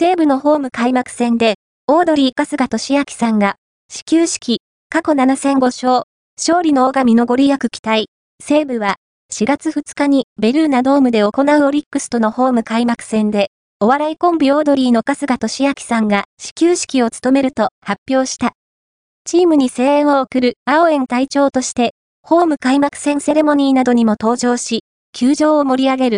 西武のホーム開幕戦で、オードリー春日俊明さんが、始球式、過去7戦5勝、勝利の大神のご利益期待。西武は、4月2日にベルーナドームで行うオリックスとのホーム開幕戦で、お笑いコンビオードリーの春日俊明さんが始球式を務めると発表した。チームに声援を送る青園隊長として、ホーム開幕戦セレモニーなどにも登場し、球場を盛り上げる。